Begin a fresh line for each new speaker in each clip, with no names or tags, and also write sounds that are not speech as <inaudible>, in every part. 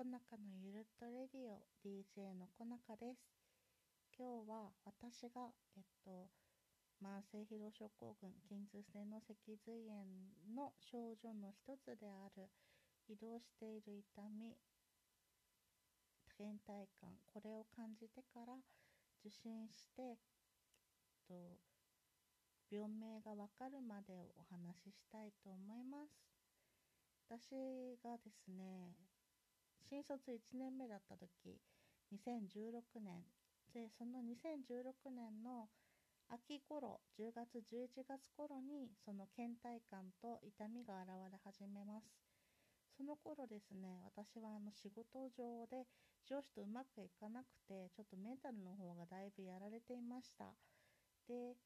コナカのゆるっとレディオ DJ のコナカです今日は私がえっと慢性疲労症候群筋痛性の脊髄炎の症状の一つである移動している痛み倦怠感これを感じてから受診して、と、病名がわかるまでお話ししたいと思います。私がですね新卒1年目だった時2016年。でその2016年の秋頃10月11月頃にその倦怠感と痛みが現れ始めます。その頃ですね私はあの仕事上で上司とうまくいかなくてちょっとメンタルの方がだいぶやられていました。で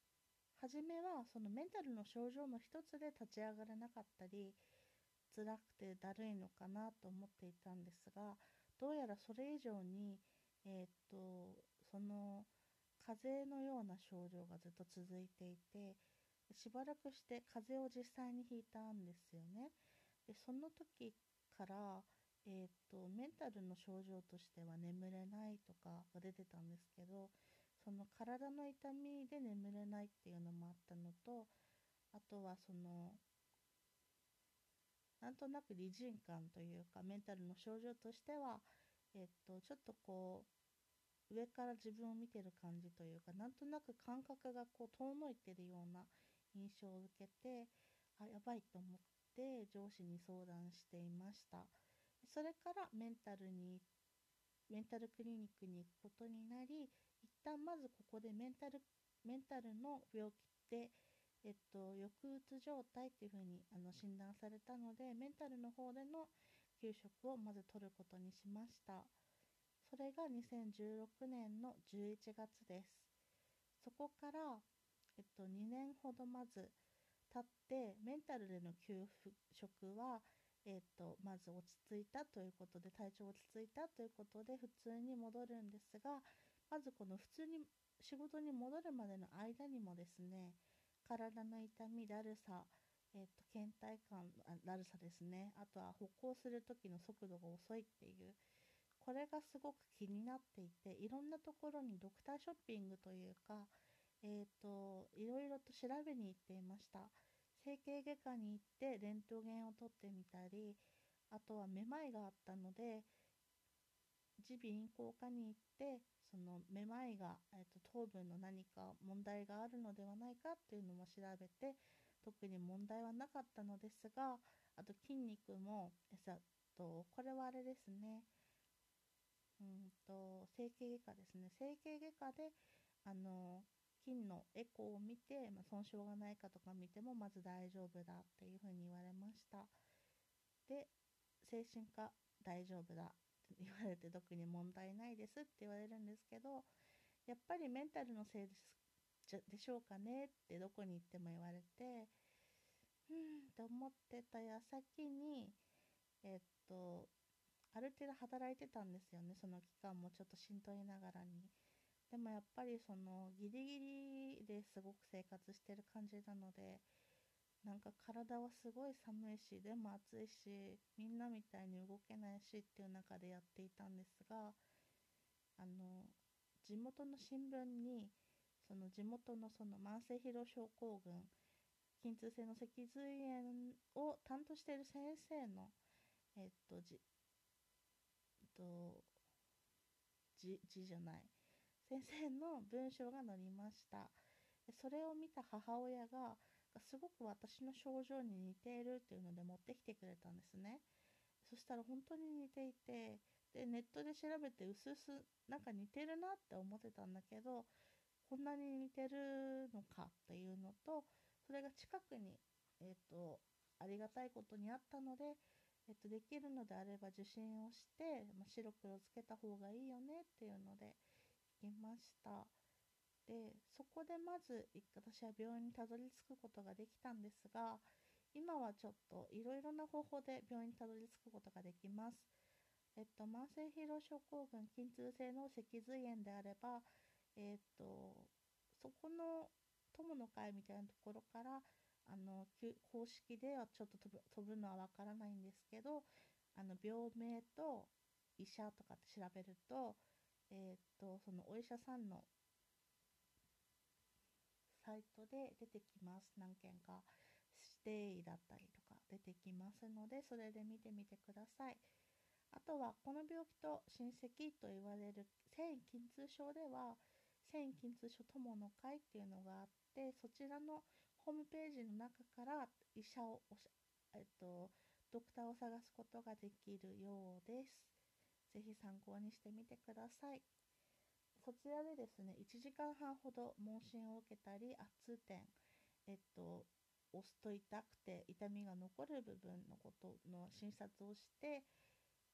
初めはそのメンタルの症状の一つで立ち上がれなかったり辛くてだるいのかなと思っていたんですがどうやらそれ以上にえー、っとその風邪のような症状がずっと続いていてしばらくして風邪を実際にひいたんですよね。でその時から、えーと、メンタルの症状としては眠れないとかが出てたんですけどその体の痛みで眠れないっていうのもあったのとあとはそのなんとなく理人感というかメンタルの症状としては、えっと、ちょっとこう上から自分を見てる感じというかなんとなく感覚がこう遠のいてるような印象を受けてあやばいと思って上司に相談していました。それからメンタルにメンタルクリニックに行くことになり一旦まずここでメンタルメンタルの病気でえっと、抑うつ状態っていうふうにあの診断されたのでメンタルの方での給食をまず取ることにしました。それが2016年の11月です。そこから、えっと、2年ほどまず経ってメンタルでの給食は、えっと、まず落ち着いたということで体調落ち着いたということで普通に戻るんですがまずこの普通に仕事に戻るまでの間にもですね体の痛みだるさ、えーと、倦怠感だるさですね。あとは歩行する時の速度が遅いっていう。これがすごく気になっていていろんなところにドクターショッピングというか、えーと、いろいろと調べに行っていました。整形外科に行ってレントゲンを取ってみたりあとはめまいがあったので耳鼻咽喉科に行ってそのめまいが、えーと、糖分の何か問題があるのではないかっていうのも調べて特に問題はなかったのですがあと筋肉もえさとこれはあれですね。うんと整形外科ですね。整形外科であの筋のエコーを見て、まあ、損傷がないかとか見てもまず大丈夫だっていうふうに言われました。で精神科大丈夫だ言われて特に問題ないですって言われるんですけどやっぱりメンタルのせいですでしょうかねってどこに行っても言われてうんって思ってた矢先にえっとある程度働いてたんですよねその期間もちょっとしんどいながらに。でもやっぱりそのギリギリですごく生活してる感じなのでなんか体はすごい寒いしでも暑いしみんなみたいに動けないしっていう中でやっていたんですがあの地元の新聞にその地元のその慢性疲労症候群筋痛性の脊髄炎を担当している先生のえっとじえっと字じゃない。先生の文章が載りました。それを見た母親がすごく私の症状に似ているっていうので持ってきてくれたんですねそしたら本当に似ていてでネットで調べてうすうすなんか似てるなって思ってたんだけどこんなに似てるのかっていうのとそれが近くに、えーと、ありがたいことにあったので、えーと、できるのであれば受診をして、まあ、白黒つけた方がいいよねっていうので行きました。でそこでまず私は病院にたどり着くことができたんですが今はちょっといろいろな方法で病院にたどり着くことができます。えっと、慢性疲労症候群筋痛性の脊髄炎であれば、えっと、そこの友の会みたいなところからあの公式ではちょっと飛ぶ飛ぶのはわからないんですけどあの病名と医者とかって調べると,、えー、っとそのお医者さんのサイトで出てきます何件か指定医だったりとか出てきますのでそれで見てみてくださいあとはこの病気と親戚と言われる繊維筋痛症では繊維筋痛症友の会っていうのがあってそちらのホームページの中から医者をえっと、ドクターを探すことができるようです。ぜひ参考にしてみてください。そちらでですね、1時間半ほど問診を受けたり、圧痛点、えっと、押すと痛くて痛みが残る部分のことの診察をして、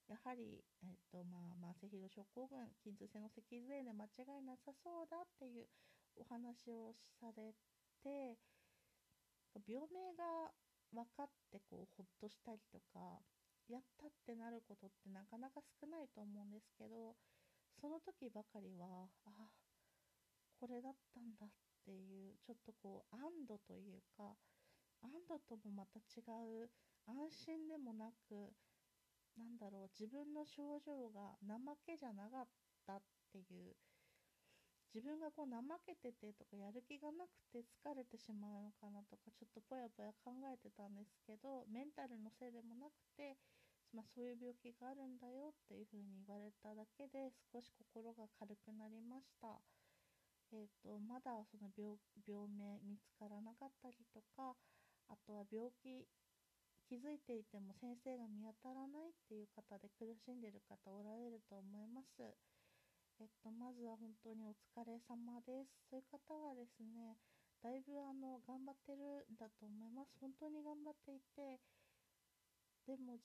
やはり、えっとまあ、慢性疲労症候群、筋痛性の脊髄炎で間違いなさそうだっていうお話をされて、病名が分かってこうほっとしたりとかやったってなることってなかなか少ないと思うんですけどその時ばかりはあこれだったんだっていうちょっとこう安堵というか安堵ともまた違う安心でもなくなんだろう自分の症状が怠けじゃなかったっていう自分がこう怠けててとかやる気がなくて疲れてしまうのかなとかちょっとぽやぽや考えてたんですけどメンタルのせいでもなくて、まあ、そういう病気があるんだよっていう風に言われただけで少し心が軽くなりました。えーと、まだその病病名見つからなかったりとかあとは病気気づいていても先生が見当たらないっていう方で苦しんでる方おられると思います。えっと、まずは本当にお疲れ様です。そういう方はですね、だいぶあの頑張ってるんだと思います。本当に頑張っていて、でも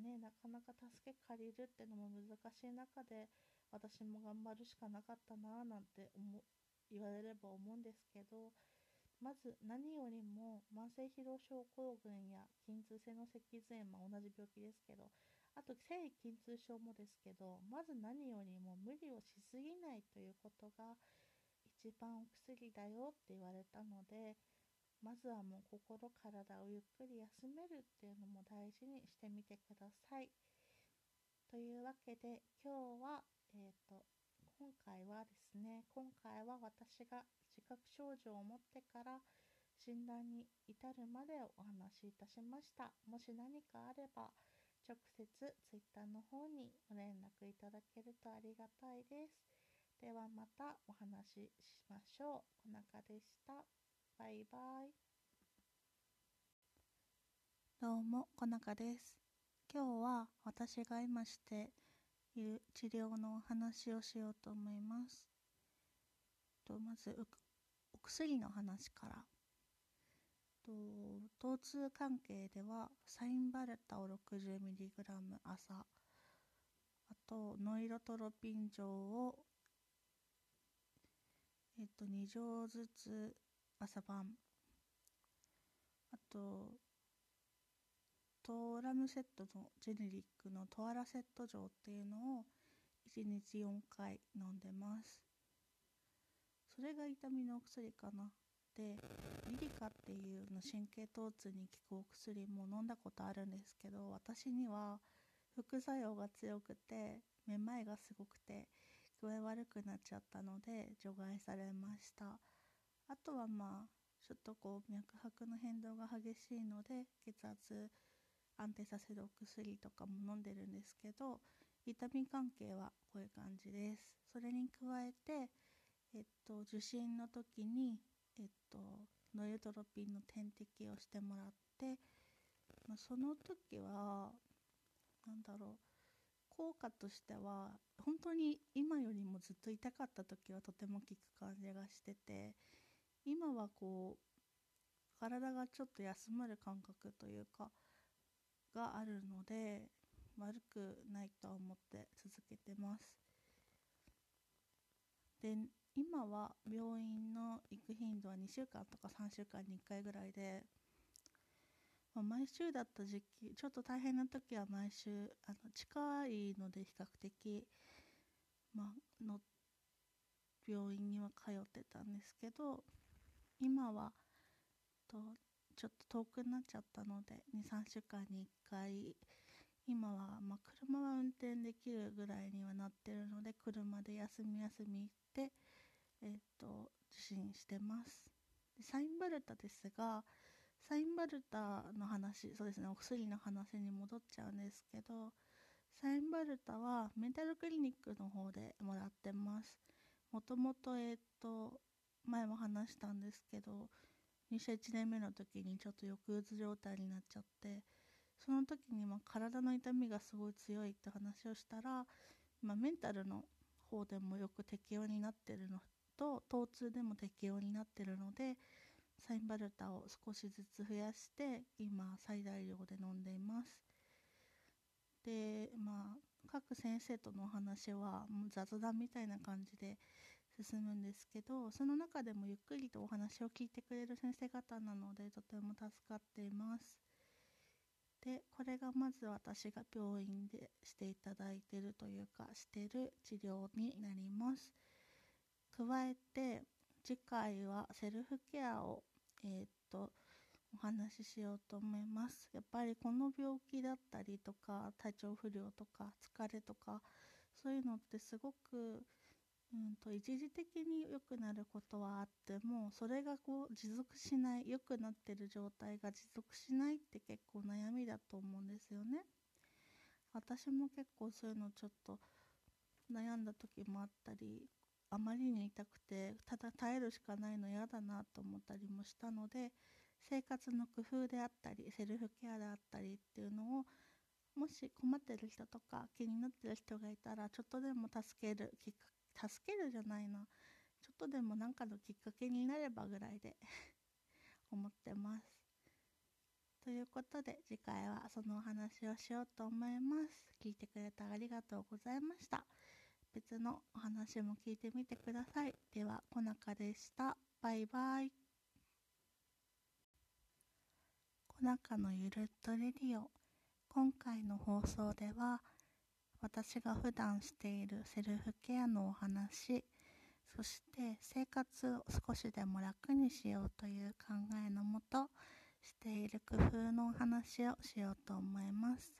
ね、なかなか助け借りるってのも難しい中で、私も頑張るしかなかったなぁなんて思言われれば思うんですけど、まず何よりも慢性疲労症候群や筋痛性の脊髄炎、まあ、同じ病気ですけどあと繊維筋痛症もですけどまず何よりも無理をしすぎないということが一番お薬だよって言われたのでまずはもう心体をゆっくり休めるっていうのも大事にしてみてください。というわけで今日は、えーと、今回はですね今回は私が自覚症状を持ってから診断に至るまでお話しいたしました。もし何かあれば直接 Twitter の方にご連絡いただけるとありがたいです。ではまたお話ししましょう。小中でした。バイバイ。
どうも、小中です。今日は私が今している治療のお話をしようと思います。とまずお薬の話からと疼痛関係ではサインバルタを 60mg 朝あとノイロトロピン錠をえっと2錠ずつ朝晩。あとトーラムセットのジェネリックのトアラセット錠っていうのを1日4回飲んでます。それが痛みのお薬かな。でリリカっていうの神経疼痛に効くお薬も飲んだことあるんですけど私には副作用が強くてめまいがすごくて具合悪くなっちゃったので除外されました。あとはまあちょっとこう脈拍の変動が激しいので血圧安定させるお薬とかも飲んでるんですけど痛み関係はこういう感じです。それに加えてえっと受診の時にえっと、ノイトロピンの点滴をしてもらって、まあ、その時は何だろう効果としては本当に今よりもずっと痛かった時はとても効く感じがしてて今はこう体がちょっと休まる感覚というかがあるので悪くないとは思って続けてます。で今は病院の行く頻度は2週間とか3週間に1回ぐらいで、まあ、毎週だった時期ちょっと大変な時は毎週あの近いので比較的、まあの病院には通ってたんですけど今はとちょっと遠くなっちゃったので23週間に1回今は、まあ、車は運転できるぐらいにはなってるので車で休み休み行ってえっ、と受診してます。でサインバルタですがサインバルタの話そうですねお薬の話に戻っちゃうんですけどサインバルタはメンタルクリニックの方でもらってます。もともとえっ、と前も話したんですけど入社1年目の時にちょっと抑うつ状態になっちゃってその時にま体の痛みがすごい強いって話をしたら、ま、メンタルの方でもよく適用になってるのと疼痛でも適用になってるのでサインバルタを少しずつ増やして今最大量で飲んでいます。でまあ各先生とのお話はもう雑談みたいな感じで進むんですけどその中でもゆっくりとお話を聞いてくれる先生方なのでとても助かっています。でこれがまず私が病院でしていただいてるというかしてる治療になります。加えて次回はセルフケアをえー、っとお話ししようと思います。やっぱりこの病気だったりとか体調不良とか疲れとかそういうのってすごくうんと一時的に良くなることはあってもそれがこう持続しない良くなってる状態が持続しないって結構悩みだと思うんですよね。私も結構そういうのちょっと悩んだ時もあったりあまりに痛くてただ耐えるしかないの嫌だなと思ったりもしたので生活の工夫であったりセルフケアであったりっていうのをもし困ってる人とか気になってる人がいたらちょっとでも助けるきっか助けるじゃないな。ちょっとでも何かのきっかけになればぐらいで <laughs> 思ってます。ということで次回はそのお話をしようと思います。聞いてくれてありがとうございました。別のお話も聞いてみてください。では小中でした。バイバイ。小中のゆるっとレディオ。今回の放送では私が普段しているセルフケアのお話そして生活を少しでも楽にしようという考えのもとしている工夫のお話をしようと思います。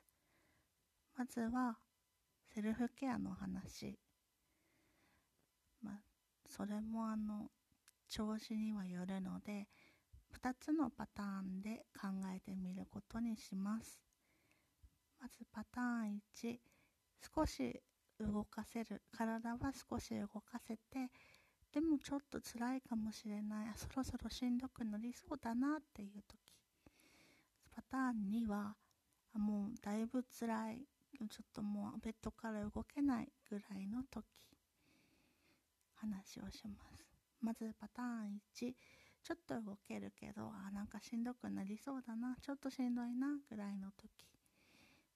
まずはセルフケアの話。まあそれもあの調子にはよるので2つのパターンで考えてみることにします。まずパターン1少し動かせる。体は少し動かせてでもちょっと辛いかもしれない。そろそろしんどくなりそうだなっていう時。パターン2はもうだいぶ辛い。ちょっともうベッドから動けないぐらいの時。話をします。まずパターン1ちょっと動けるけどあなんかしんどくなりそうだな。ちょっとしんどいなぐらいの時。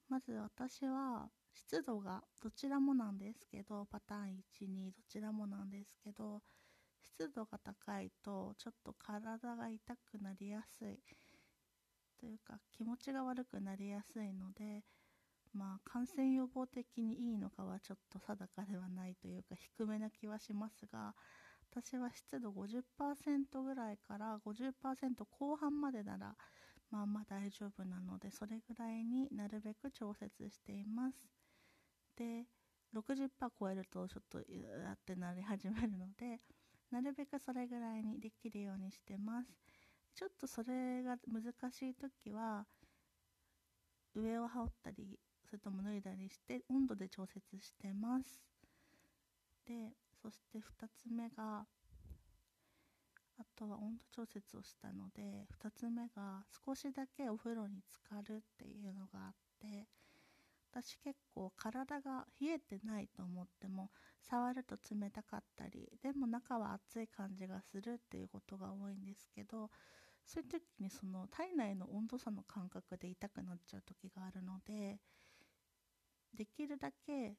まず私は湿度がどちらもなんですけどパターン12どちらもなんですけど湿度が高いとちょっと体が痛くなりやすいというか気持ちが悪くなりやすいのでまあ感染予防的にいいのかはちょっと定かではないというか低めな気はしますが私は湿度50%ぐらいから50%後半までならまあまあ大丈夫なのでそれぐらいになるべく調節しています。で60%超えるとちょっとやってなり始めるのでなるべくそれぐらいにできるようにしてます。ちょっとそれが難しい時は上を羽織ったりそれとも脱いだりして温度で調節してます。でそして2つ目があとは温度調節をしたので2つ目が少しだけお風呂に浸かるっていうのがあって私結構体が冷えてないと思っても触ると冷たかったりでも中は熱い感じがするっていうことが多いんですけどそういう時にその体内の温度差の感覚で痛くなっちゃう時があるのでできるだけ、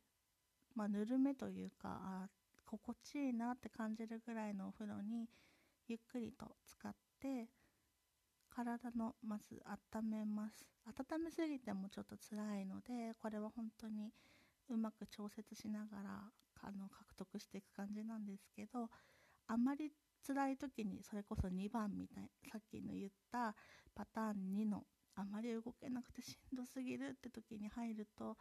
まあ、ぬるめというかあ心地いいなって感じるぐらいのお風呂にゆっくりと使って体のまず温めます。温めすぎてもちょっと辛いのでこれは本当にうまく調節しながらあの獲得していく感じなんですけどあまり辛い時にそれこそ2番みたいさっきの言ったパターン2のあまり動けなくてしんどすぎるって時に入ると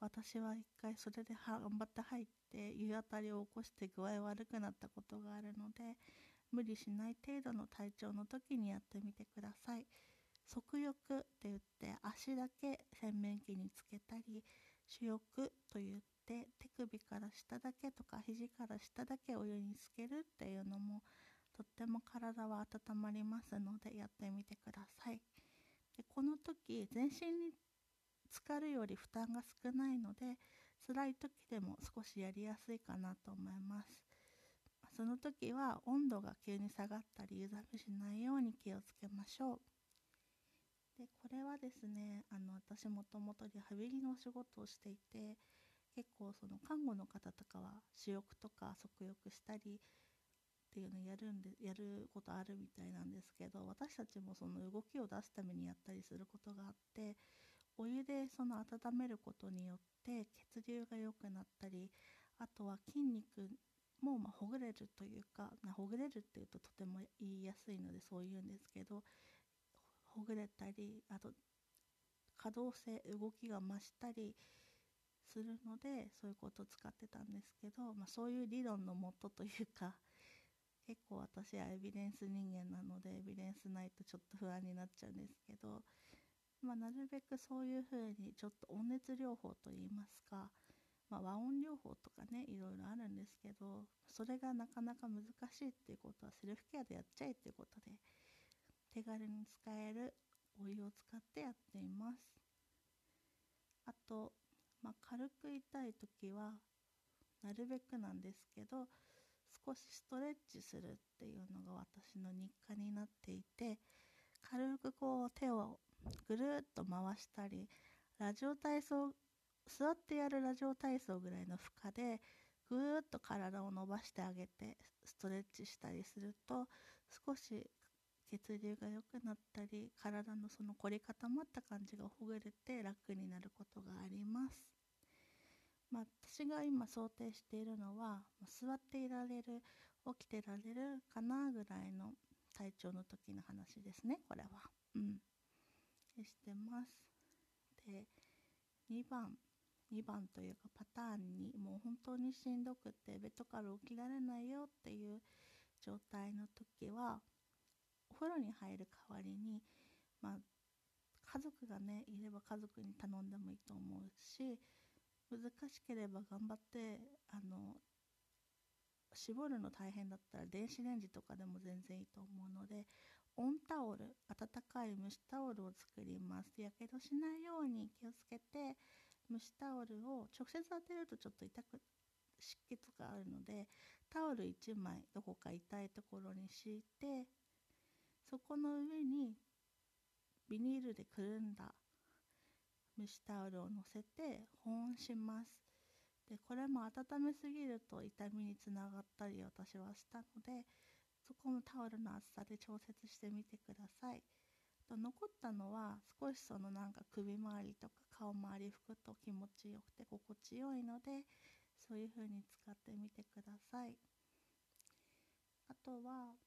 私は一回それで頑張って入って湯あたりを起こして具合悪くなったことがあるので無理しない程度の体調の時にやってみてください。足浴って言って足だけ洗面器につけたり主浴と言って手首から下だけとか肘から下だけお湯につけるっていうのもとっても体は温まりますのでやってみてください。でこの時全身に浸かるより負担が少ないので辛い時でも少しやりやすいかなと思います。その時は温度が急に下がったり湯冷めしないように気をつけましょう。でこれはですねあの私もともとリハビリのお仕事をしていて結構その看護の方とかは主浴とか足浴したりっていうのをやるんでやることあるみたいなんですけど私たちもその動きを出すためにやったりすることがあってお湯でその温めることによって血流が良くなったりあとは筋肉もうまほぐれるというかほぐれるっていうととても言いやすいのでそう言うんですけどほぐれたりあと可動性動きが増したりするのでそういうことを使ってたんですけど、まあ、そういう理論のもとというか <laughs> 結構私はエビデンス人間なのでエビデンスないとちょっと不安になっちゃうんですけど、まあ、なるべくそういうふうにちょっと温熱療法といいますか、まあ、和音療法とかねいろいろあるんですけどそれがなかなか難しいっていうことはセルフケアでやっちゃえっていうことで手軽に使えるお湯を使ってやっています。あと、まあ、軽く痛い時はなるべくなんですけど少しストレッチするっていうのが私の日課になっていて軽くこう手をぐるっと回したりラジオ体操座ってやるラジオ体操ぐらいの負荷でぐーっと体を伸ばしてあげてストレッチしたりすると少し血流が良くなったり体のその凝り固まった感じがほぐれて楽になることがあります。まあ、私が今想定しているのは座っていられる起きてられるかなぐらいの体調の時の話ですねこれは。うん。してます。で2番2番というかパターンにもう本当にしんどくてベッドから起きられないよっていう状態の時はお風呂に入る代わりに、まあ、家族がねいれば家族に頼んでもいいと思うし難しければ頑張ってあの絞るの大変だったら電子レンジとかでも全然いいと思うので温タオル温かい蒸しタオルを作ります。やけどしないように気をつけて蒸しタオルを直接当てるとちょっと痛く湿気とかあるのでタオル1枚どこか痛いところに敷いてそこの上にビニールでくるんだ蒸しタオルをのせて保温します。でこれも温めすぎると痛みにつながったり私はしたのでそこもタオルの厚さで調節してみてください。残ったのは少しそのなんか首周りとか顔周り拭くと気持ちよくて心地よいのでそういう風に使ってみてください。あとは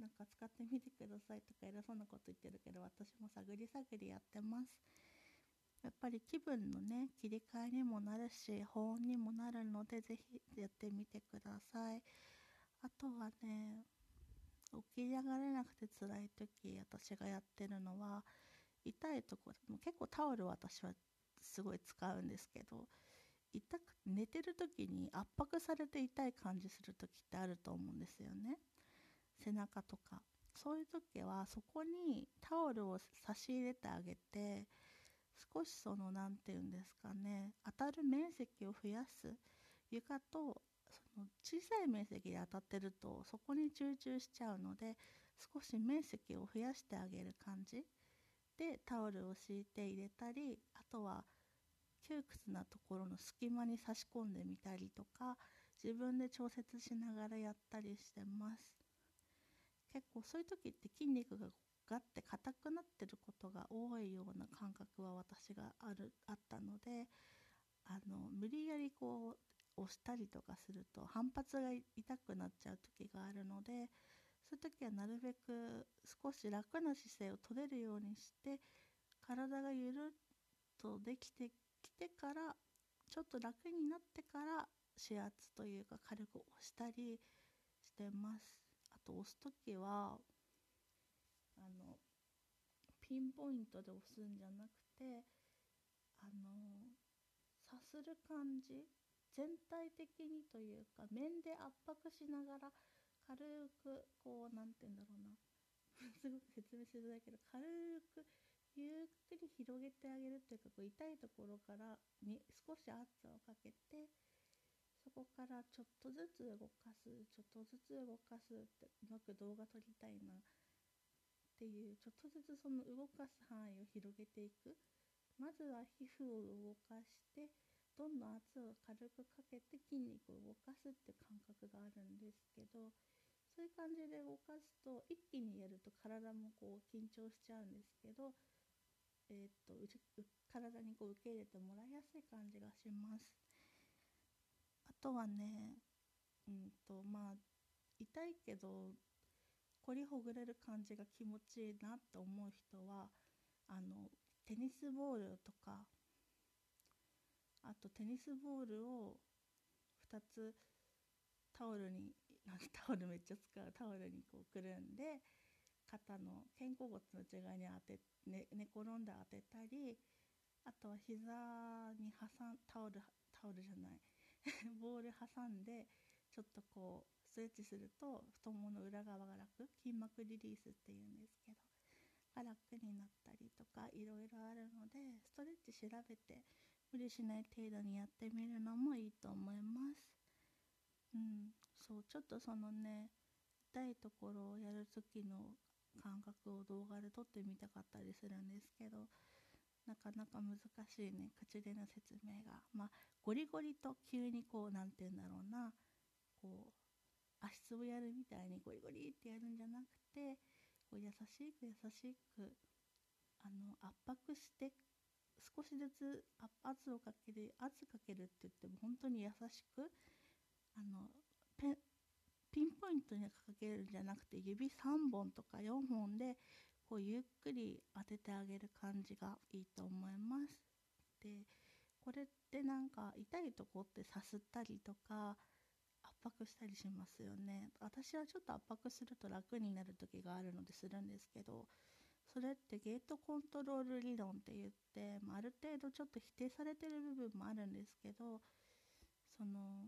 なんか使ってみてくださいとか偉そうなこと言ってるけど私も探り探りやってます。やっぱり気分のね切り替えにもなるし保温にもなるので是非やってみてください。あとはね起き上がれなくて辛い時私がやってるのは痛いところ結構タオル私はすごい使うんですけど痛く寝てる時に圧迫されて痛い感じする時ってあると思うんですよね。背中とか。そういう時はそこにタオルを差し入れてあげて少しその何て言うんですかね当たる面積を増やす。床とその小さい面積で当たってるとそこに集中しちゃうので少し面積を増やしてあげる感じ。でタオルを敷いて入れたりあとは窮屈なところの隙間に差し込んでみたりとか自分で調節しながらやったりしてます。結構そういう時って筋肉ががって硬くなってることが多いような感覚は私があるあったのであの無理やりこう押したりとかすると反発が痛くなっちゃう時があるのでそういう時はなるべく少し楽な姿勢を取れるようにして体がゆるっとできてきてからちょっと楽になってから指圧というか軽く押したりしてます。あと押す時はあのピンポイントで押すんじゃなくてあのさする感じ全体的にというか面で圧迫しながら軽くこう何て言うんだろうな。<laughs> すごく説明しづらいけど軽くゆっくり広げてあげるっていうかこう痛いところからに少し圧をかけてそこからちょっとずつ動かすちょっとずつ動かすってうまく動画撮りたいなっていうちょっとずつその動かす範囲を広げていく。まずは皮膚を動かしてどんどん圧を軽くかけて筋肉を動かすって感覚があるんですけどそういう感じで動かすと一気にやると体もこう緊張しちゃうんですけど、えー、っと体にこう受け入れてもらいやすい感じがします。あとはねうんとまあ痛いけど凝りほぐれる感じが気持ちいいなって思う人はあのテニスボールとかあとテニスボールを2つタオルになんかタオルめっちゃ使うタオルにこうくるんで肩の肩甲骨の内側に当て、ね、寝転んで当てたりあとは膝に挟んタオルタオルじゃない。<laughs> ボール挟んでちょっとこうストレッチすると太ももの裏側が楽。筋膜リリースっていうんですけどが楽になったりとかいろいろあるのでストレッチ調べて無理しない程度にやってみるのもいいと思います。うん、そうちょっとそのね痛いところをやる時の感覚を動画で撮ってみたかったりするんですけどなかなか難しいね口での説明が。まあゴリゴリと急にこう何て言うんだろうな。こう足つぼやるみたいにゴリゴリってやるんじゃなくてこう優しく優しくあの圧迫して少しずつ圧をかける圧かけるって言っても本当に優しくあのピンポイントにかけるんじゃなくて指3本とか4本でこうゆっくり当ててあげる感じがいいと思います。でこれってなんか痛いとこってさすったりとか圧迫したりしますよね私はちょっと圧迫すると楽になる時があるのでするんですけどそれってゲートコントロール理論って言って、まあ、ある程度ちょっと否定されてる部分もあるんですけどその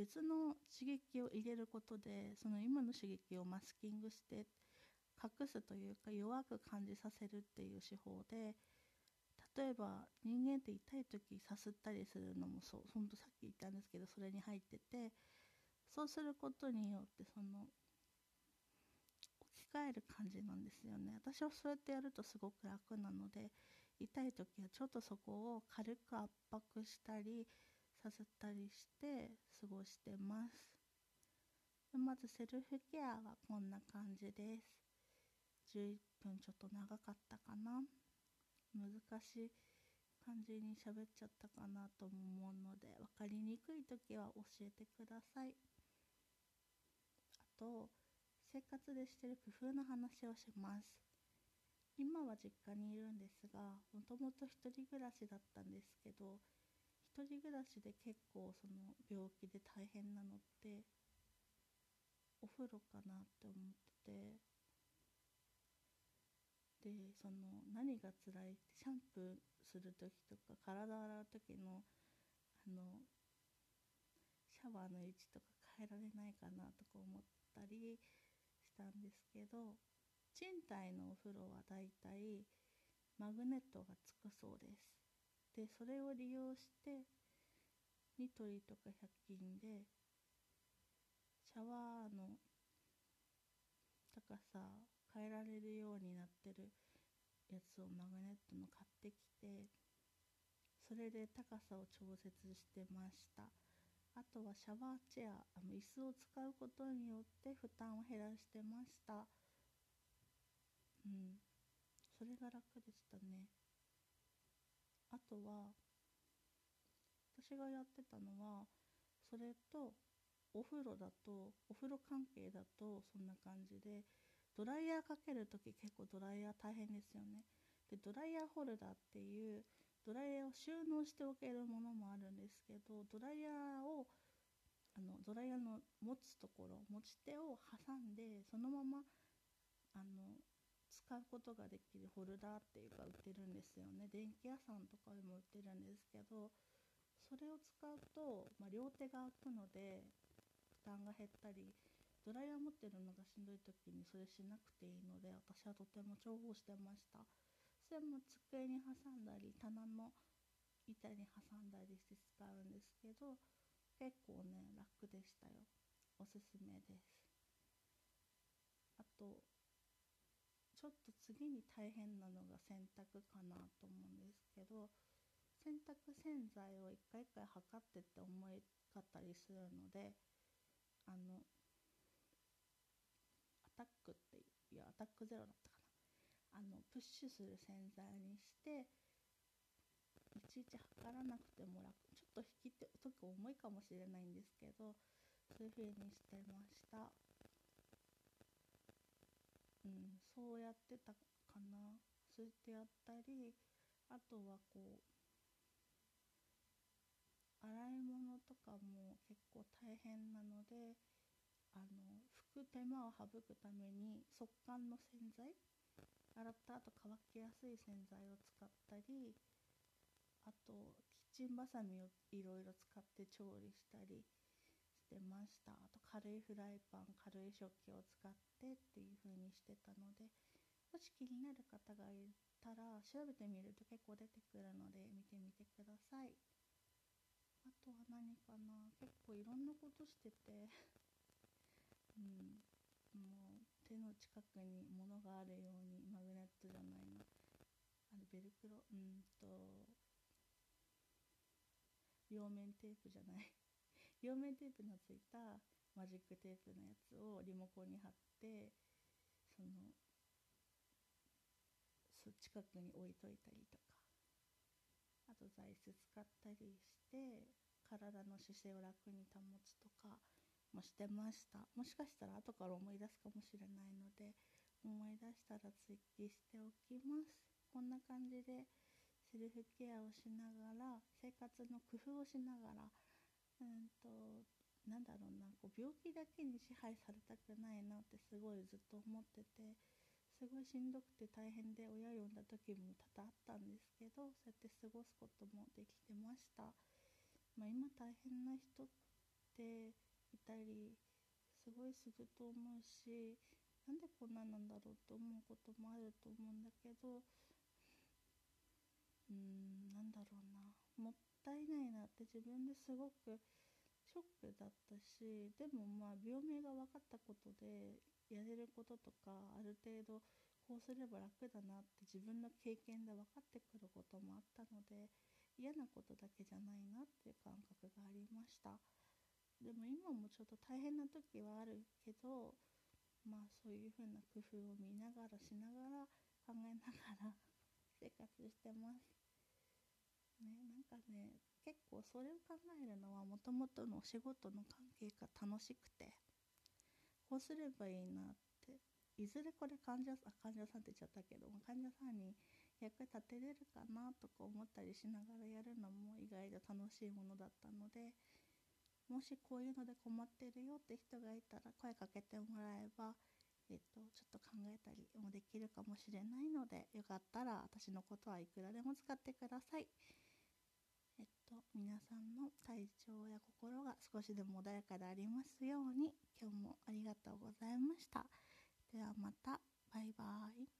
別の刺激を入れることでその今の刺激をマスキングして隠すというか弱く感じさせるっていう手法で例えば人間って痛い時さすったりするのもそうほんとさっき言ったんですけどそれに入っててそうすることによってその置き換える感じなんですよね。私はそうやってやるとすごく楽なので痛い時はちょっとそこを軽く圧迫したりさせたりして過ごしてます。まずセルフケアはこんな感じです。11分ちょっと長かったかな。難しい感じに喋っちゃったかなと思うので分かりにくい時は教えてください。あと生活でしてる工夫の話をします。今は実家にいるんですがもともと1人暮らしだったんですけど1人暮らしで結構その病気で大変なのってお風呂かなって思ってて。でその何が辛いってシャンプーする時とか体洗う時のあのシャワーの位置とか変えられないかなとか思ったりしたんですけど賃貸のお風呂はだいたいマグネットがつくそうです。でそれを利用してニトリとか100均でシャワーの高さ変えられるようになってるやつをマグネットの買ってきてそれで高さを調節してました。あとはシャワーチェアあの椅子を使うことによって負担を減らしてました。うん。それが楽でしたね。あとは私がやってたのはそれとお風呂だとお風呂関係だとそんな感じでドライヤーかける時結構ドライヤー大変ですよね。でドライヤーホルダーっていうドライヤーを収納しておけるものもあるんですけどドライヤーをあのドライヤーの持つところ持ち手を挟んでそのままあの使うことができるホルダーっていうか売ってるんですよね。電気屋さんとかでも売ってるんですけどそれを使うと、まあ、両手が空くので負担が減ったりドライヤー持ってるのがしんどい時にそれしなくていいので私はとても重宝してました。それも机に挟んだり棚の板に挟んだりして使うんですけど結構ね楽でしたよ。おすすめです。あとちょっと次に大変なのが洗濯かなと思うんですけど洗濯洗剤を一回一回測ってって思いかったりするのであのアタックっていやアタックゼロだったかな。あのプッシュする洗剤にしていちいち測らなくても楽。ちょっと引き手とく重いかもしれないんですけどそういう風にしてました。うん。そうやってたかな。そうやってやったりあとはこう洗い物とかも結構大変なのであの拭く手間を省くために速乾の洗剤洗った後乾きやすい洗剤を使ったりあとキッチンバサミをいろいろ使って調理したりしてました。あと軽いフライパン軽い食器を使ってっていう風にしてたのでもし気になる方がいたら調べてみると結構出てくるので見てみてください。あとは何かな？結構いろんなことしてて <laughs> うんもう手の近くに物があるようにマグネットじゃないな。あのベルクロうんと両面テープじゃない。両面テープのついたマジックテープのやつをリモコンに貼ってそのそ近くに置いといたりとか。あと座椅子使ったりして体の姿勢を楽に保つとかもしてました。もしかしたら後から思い出すかもしれないので思い出したら追記しておきます。こんな感じでセルフケアをしながら生活の工夫をしながらうんとなんだろうなこう病気だけに支配されたくないなってすごいずっと思っててすごいしんどくて大変で親呼んだ時も多々あったんですけどそうやって過ごすこともできてました、まあ、今大変な人っていたりすごいすると思うしなんでこんななんだろうと思うこともあると思うんだけどうーんなんだろうな。もっったいないなって自分ですごくショックだったしでもまあ病名が分かったことでやれることとかある程度こうすれば楽だなって自分の経験で分かってくることもあったので嫌なことだけじゃないなっていう感覚がありました。でも今もちょっと大変な時はあるけどまあそういう風な工夫を見ながらしながら考えながら生活してます。ねなんかね結構それを考えるのはもともとのお仕事の関係が楽しくてこうすればいいなっていずれこれ患者あ患者さんって言っちゃったけど患者さんに役立てれるかなとか思ったりしながらやるのも意外と楽しいものだったのでもしこういうので困ってるよって人がいたら声かけてもらえばえっと、ちょっと考えたりもできるかもしれないのでよかったら私のことはいくらでも使ってください。と皆さんの体調や心が少しでも穏やかでありますように今日もありがとうございました。ではまた。バイバーイ。